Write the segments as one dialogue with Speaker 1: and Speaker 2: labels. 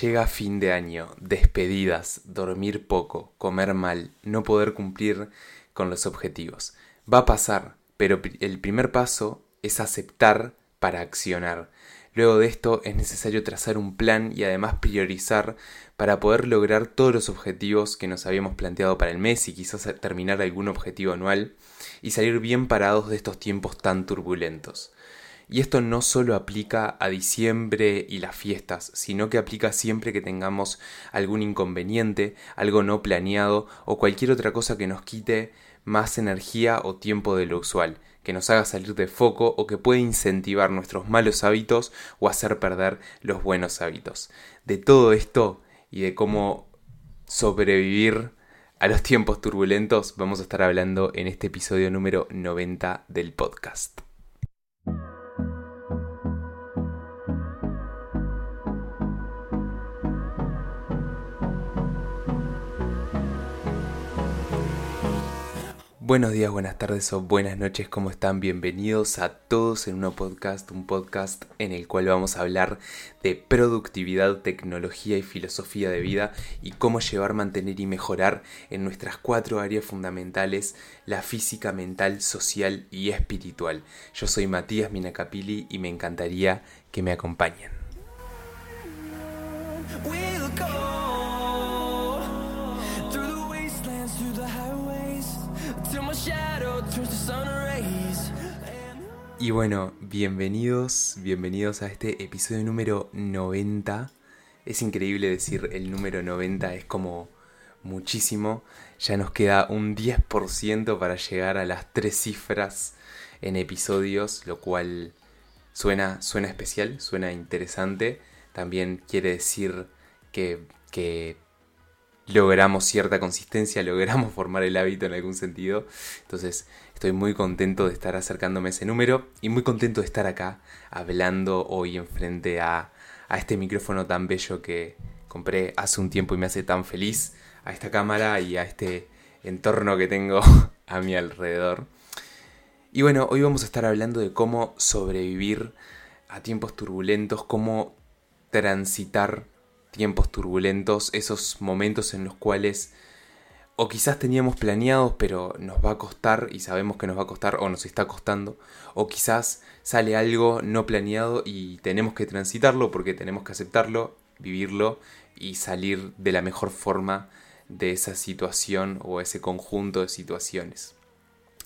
Speaker 1: Llega fin de año, despedidas, dormir poco, comer mal, no poder cumplir con los objetivos. Va a pasar, pero el primer paso es aceptar para accionar. Luego de esto es necesario trazar un plan y además priorizar para poder lograr todos los objetivos que nos habíamos planteado para el mes y quizás terminar algún objetivo anual y salir bien parados de estos tiempos tan turbulentos. Y esto no solo aplica a diciembre y las fiestas, sino que aplica siempre que tengamos algún inconveniente, algo no planeado o cualquier otra cosa que nos quite más energía o tiempo de lo usual, que nos haga salir de foco o que puede incentivar nuestros malos hábitos o hacer perder los buenos hábitos. De todo esto y de cómo sobrevivir a los tiempos turbulentos vamos a estar hablando en este episodio número 90 del podcast. Buenos días, buenas tardes o buenas noches, ¿cómo están? Bienvenidos a todos en un podcast, un podcast en el cual vamos a hablar de productividad, tecnología y filosofía de vida y cómo llevar, mantener y mejorar en nuestras cuatro áreas fundamentales, la física, mental, social y espiritual. Yo soy Matías Minacapili y me encantaría que me acompañen. Y bueno, bienvenidos, bienvenidos a este episodio número 90. Es increíble decir el número 90, es como muchísimo. Ya nos queda un 10% para llegar a las tres cifras en episodios, lo cual suena, suena especial, suena interesante. También quiere decir que, que logramos cierta consistencia, logramos formar el hábito en algún sentido. Entonces estoy muy contento de estar acercándome a ese número y muy contento de estar acá hablando hoy enfrente a, a este micrófono tan bello que compré hace un tiempo y me hace tan feliz, a esta cámara y a este entorno que tengo a mi alrededor. Y bueno, hoy vamos a estar hablando de cómo sobrevivir a tiempos turbulentos, cómo transitar tiempos turbulentos, esos momentos en los cuales o quizás teníamos planeados pero nos va a costar y sabemos que nos va a costar o nos está costando, o quizás sale algo no planeado y tenemos que transitarlo porque tenemos que aceptarlo, vivirlo y salir de la mejor forma de esa situación o ese conjunto de situaciones.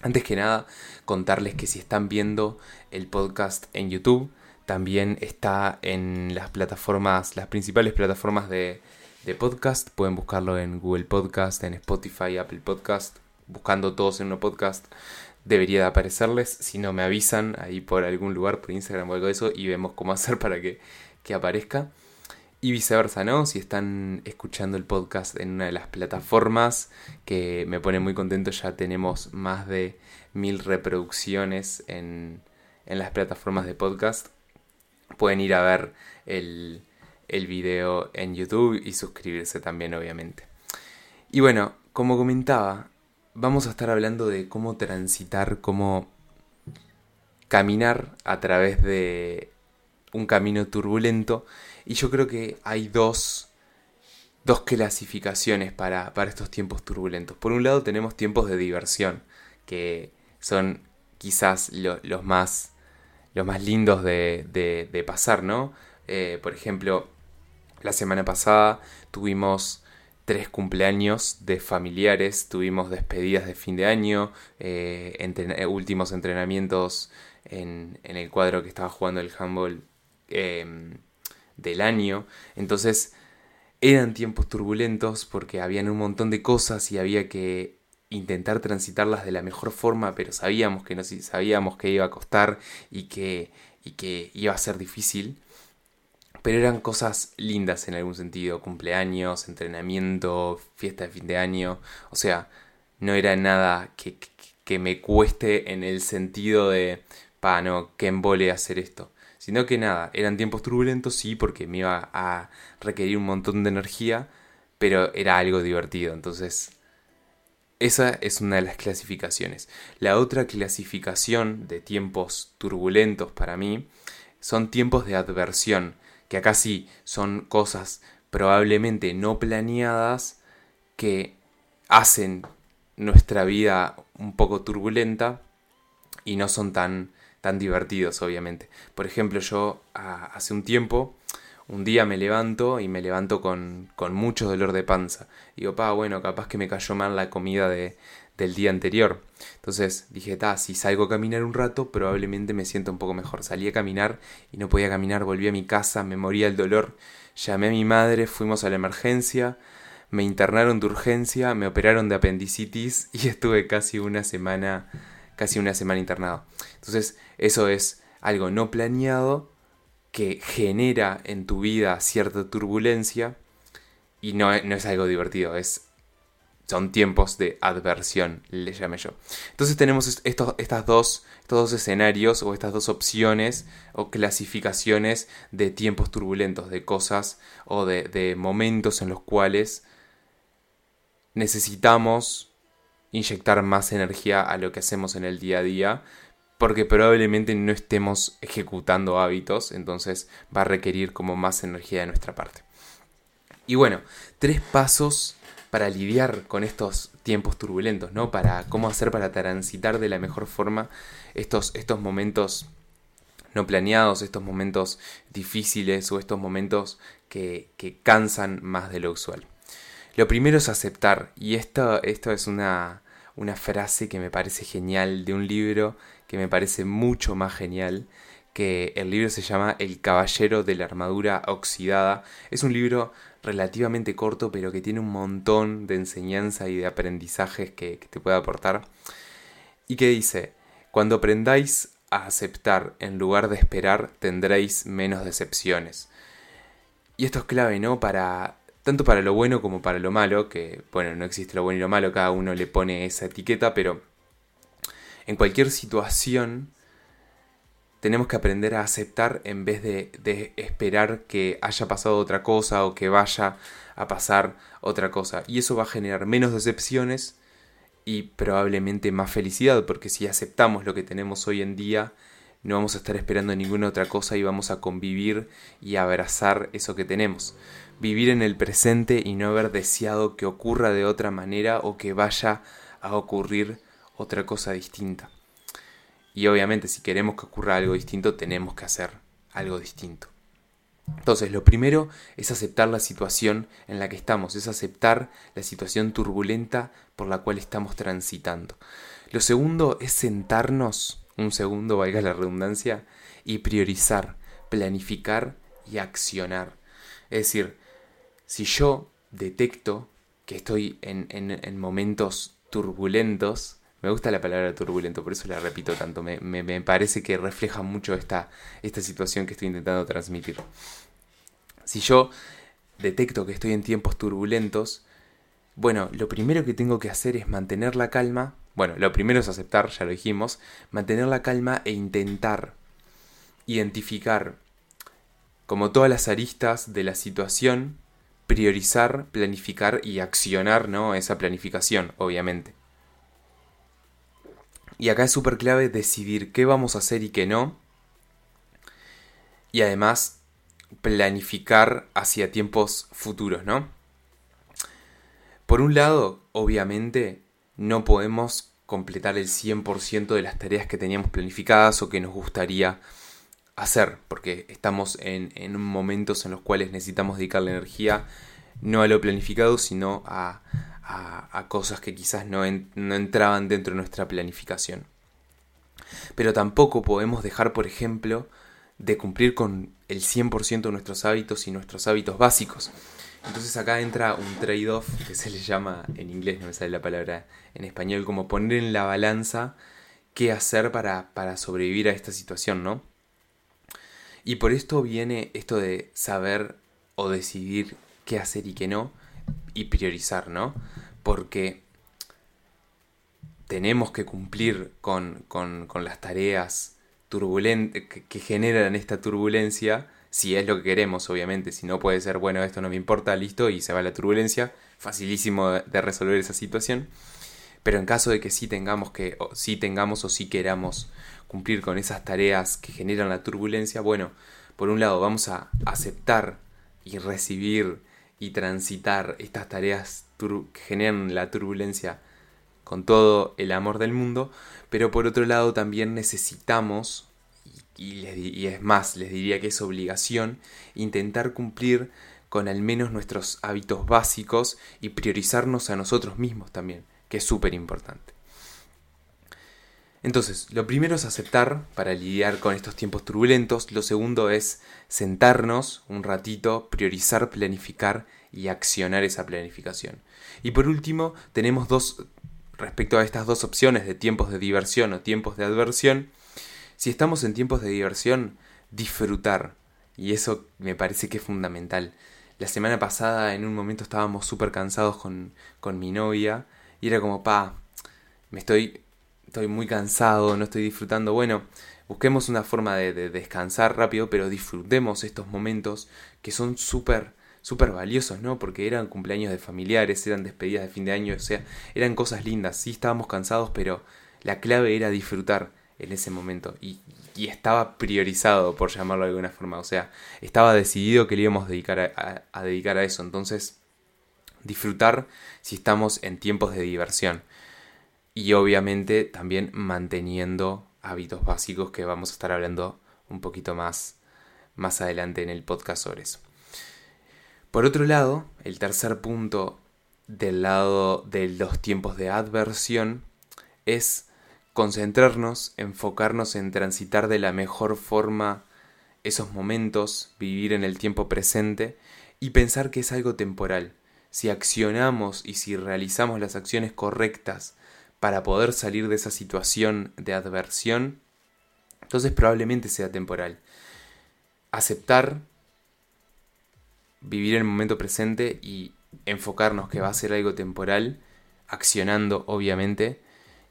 Speaker 1: Antes que nada, contarles que si están viendo el podcast en YouTube, también está en las plataformas, las principales plataformas de, podcast. Pueden buscarlo en Google Podcast, en Spotify, Apple Podcast. Buscando todos en un podcast debería de aparecerles. Si no me avisan ahí por algún lugar, por Instagram o algo de eso, y vemos cómo hacer para que, que aparezca. Y viceversa, ¿no? Si están escuchando el podcast en una de las plataformas, que me pone muy contento, ya tenemos más de mil reproducciones en, en las plataformas de podcast pueden ir a ver el, el video en YouTube y suscribirse también, obviamente. Y bueno, como comentaba, vamos a estar hablando de cómo transitar, cómo caminar a través de un camino turbulento. Y yo creo que hay dos, dos clasificaciones para, para estos tiempos turbulentos. Por un lado tenemos tiempos de diversión, que son quizás los más los más lindos de, pasar, ¿no? Eh, por ejemplo, la semana pasada tuvimos tres cumpleaños de familiares, tuvimos despedidas de fin de año, eh, eh, últimos entrenamientos en, el cuadro que estaba jugando el handball em, del año. Entonces eran tiempos turbulentos porque habían un montón de cosas y había que intentar transitarlas de la mejor forma, pero sabíamos que no sabíamos que iba a costar y que iba a ser difícil. Pero eran cosas lindas en algún sentido, cumpleaños, entrenamiento, fiesta de fin de año, o sea, no era nada que, que, me cueste en el sentido de, pa, no, que embole hacer esto. Sino que nada, eran tiempos turbulentos, sí, porque me iba a requerir un montón de energía, pero era algo divertido, entonces esa es una de las clasificaciones. La otra clasificación de tiempos turbulentos para mí son tiempos de adversión, que acá sí son cosas probablemente no planeadas que hacen nuestra vida un poco turbulenta y no son tan, tan divertidos, obviamente. Por ejemplo, yo hace un tiempo, un día me levanto y me levanto con, con mucho dolor de panza. Digo, pa, bueno, capaz que me cayó mal la comida de, del día anterior. Entonces dije, ta, si salgo a caminar un rato, probablemente me siento un poco mejor. Salí a caminar y no podía caminar, volví a mi casa, me moría el dolor. Llamé a mi madre, fuimos a la emergencia, me internaron de urgencia, me operaron de apendicitis y estuve casi una semana, casi una semana internado. Entonces, eso es algo no planeado que genera en tu vida cierta turbulencia y no, no es algo divertido, es son tiempos de adversión, le llamé yo. Entonces tenemos estos, estas dos, estos dos escenarios o estas dos opciones o clasificaciones de tiempos turbulentos, de cosas o de, de momentos en los cuales necesitamos inyectar más energía a lo que hacemos en el día a día porque probablemente no estemos ejecutando hábitos, entonces va a requerir como más energía de nuestra parte. Y bueno, tres pasos para lidiar con estos tiempos turbulentos, ¿no? Para cómo hacer para transitar de la mejor forma estos, estos momentos no planeados, estos momentos difíciles o estos momentos que, cansan más de lo usual. Lo primero es aceptar, y esto, esto es una, una frase que me parece genial de un libro que me parece mucho más genial, que el libro se llama El Caballero de la Armadura Oxidada. Es un libro relativamente corto, pero que tiene un montón de enseñanza y de aprendizajes que, te puede aportar. Y que dice, cuando aprendáis a aceptar en lugar de esperar, tendréis menos decepciones. Y esto es clave, ¿no? Para tanto para lo bueno como para lo malo, que bueno, no existe lo bueno y lo malo, cada uno le pone esa etiqueta, pero en cualquier situación tenemos que aprender a aceptar en vez de, esperar que haya pasado otra cosa o que vaya a pasar otra cosa. Y eso va a generar menos decepciones y probablemente más felicidad, porque si aceptamos lo que tenemos hoy en día, no vamos a estar esperando ninguna otra cosa y vamos a convivir y abrazar eso que tenemos. Vivir en el presente y no haber deseado que ocurra de otra manera o que vaya a ocurrir otra cosa distinta. Y obviamente si queremos que ocurra algo distinto, tenemos que hacer algo distinto. Entonces, lo primero es aceptar la situación en la que estamos, es aceptar la situación turbulenta por la cual estamos transitando. Lo segundo es sentarnos, un segundo, valga la redundancia, y priorizar, planificar y accionar. Es decir, si yo detecto que estoy en, en momentos turbulentos, me gusta la palabra turbulento, por eso la repito tanto. Me, parece que refleja mucho esta, esta situación que estoy intentando transmitir. Si yo detecto que estoy en tiempos turbulentos, bueno, lo primero que tengo que hacer es mantener la calma. Bueno, lo primero es aceptar, ya lo dijimos, mantener la calma e intentar identificar como todas las aristas de la situación, priorizar, planificar y accionar, ¿no? Esa planificación, obviamente. Y acá es súper clave decidir qué vamos a hacer y qué no. Y además planificar hacia tiempos futuros, ¿no? Por un lado, obviamente, no podemos completar el 100% de las tareas que teníamos planificadas o que nos gustaría hacer, porque estamos en, en momentos en los cuales necesitamos dedicar la energía no a lo planificado, sino a, a, cosas que quizás no, no entraban dentro de nuestra planificación. Pero tampoco podemos dejar, por ejemplo, de cumplir con el 100% de nuestros hábitos y nuestros hábitos básicos. Entonces acá entra un trade-off que se le llama en inglés, no me sale la palabra en español, como poner en la balanza qué hacer para, para sobrevivir a esta situación, ¿no? Y por esto viene esto de saber o decidir qué hacer y qué no, y priorizar, ¿no? Porque tenemos que cumplir con, las tareas turbulentas que, generan esta turbulencia, si es lo que queremos, obviamente. Si no puede ser, bueno, esto no me importa, listo, y se va la turbulencia. Facilísimo de, resolver esa situación. Pero en caso de que sí tengamos que, o sí tengamos o sí queramos cumplir con esas tareas que generan la turbulencia, bueno, por un lado vamos a aceptar y recibir y transitar estas tareas que generan la turbulencia con todo el amor del mundo, pero por otro lado también necesitamos, y, y, es más, les diría que es obligación, intentar cumplir con al menos nuestros hábitos básicos y priorizarnos a nosotros mismos también, que es súper importante. Entonces, lo primero es aceptar para lidiar con estos tiempos turbulentos, lo segundo es sentarnos un ratito, priorizar, planificar y accionar esa planificación. Y por último, tenemos dos, respecto a estas dos opciones de tiempos de diversión o tiempos de adversión, si estamos en tiempos de diversión, disfrutar. Y eso me parece que es fundamental. La semana pasada en un momento estábamos súper cansados con, con mi novia y era como, pa, me estoy estoy muy cansado, no estoy disfrutando. Bueno, busquemos una forma de, descansar rápido, pero disfrutemos estos momentos que son súper, súper valiosos, ¿no? Porque eran cumpleaños de familiares, eran despedidas de fin de año, o sea, eran cosas lindas. Sí estábamos cansados, pero la clave era disfrutar en ese momento. Y, estaba priorizado, por llamarlo de alguna forma. O sea, estaba decidido que le íbamos a dedicar a dedicar a eso. Entonces, disfrutar si estamos en tiempos de diversión y obviamente también manteniendo hábitos básicos que vamos a estar hablando un poquito más, más adelante en el podcast sobre eso. Por otro lado, el tercer punto del lado de los tiempos de adversión es concentrarnos, enfocarnos en transitar de la mejor forma esos momentos, vivir en el tiempo presente y pensar que es algo temporal. Si accionamos y si realizamos las acciones correctas para poder salir de esa situación de adversión, entonces probablemente sea temporal. Aceptar, vivir el momento presente y enfocarnos que va a ser algo temporal, accionando obviamente,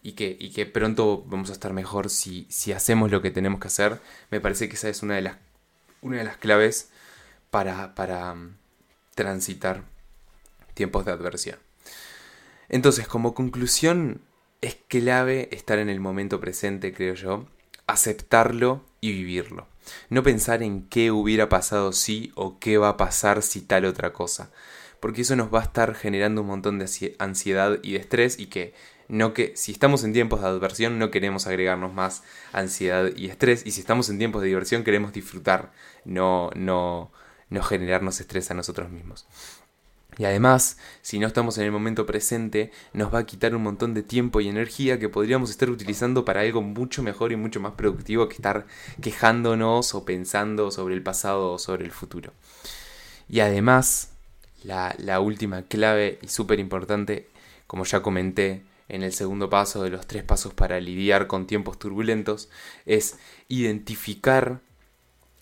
Speaker 1: y que, y que pronto vamos a estar mejor si, si hacemos lo que tenemos que hacer, me parece que esa es una de las, una de las claves para, para mm, transitar tiempos de adversión. Entonces, como conclusión, es clave estar en el momento presente, creo yo, aceptarlo y vivirlo. No pensar en qué hubiera pasado si o qué va a pasar si tal otra cosa. Porque eso nos va a estar generando un montón de ansiedad y de estrés y que no que si estamos en tiempos de adversión no queremos agregarnos más ansiedad y estrés y si estamos en tiempos de diversión queremos disfrutar, no no no generarnos estrés a nosotros mismos. Y además, si no estamos en el momento presente, nos va a quitar un montón de tiempo y energía que podríamos estar utilizando para algo mucho mejor y mucho más productivo que estar quejándonos o pensando sobre el pasado o sobre el futuro. Y además, la, última clave y súper importante, como ya comenté en el segundo paso de los tres pasos para lidiar con tiempos turbulentos, es identificar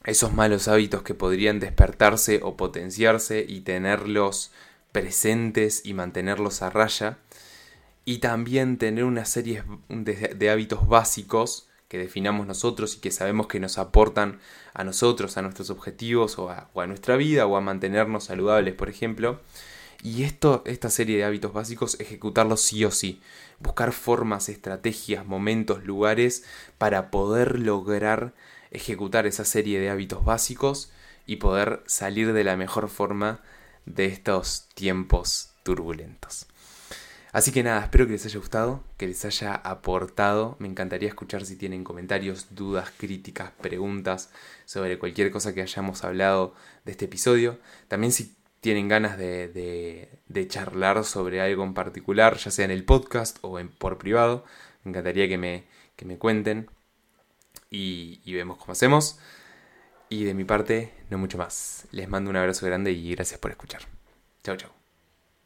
Speaker 1: esos malos hábitos que podrían despertarse o potenciarse y tenerlos presentes y mantenerlos a raya. Y también tener una serie de, hábitos básicos que definamos nosotros y que sabemos que nos aportan a nosotros, a nuestros objetivos o a, nuestra vida o a mantenernos saludables, por ejemplo. Y esto, esta serie de hábitos básicos, ejecutarlos sí o sí. Buscar formas, estrategias, momentos, lugares para poder lograr ejecutar esa serie de hábitos básicos y poder salir de la mejor forma de estos tiempos turbulentos. Así que nada, espero que les haya gustado, que les haya aportado. Me encantaría escuchar si tienen comentarios, dudas, críticas, preguntas sobre cualquier cosa que hayamos hablado de este episodio. También si tienen ganas de, charlar sobre algo en particular, ya sea en el podcast o en, por privado, me encantaría que me, que me cuenten y, vemos cómo hacemos. Y de mi parte, no mucho más. Les mando un abrazo grande y gracias por escuchar. Chao, chao.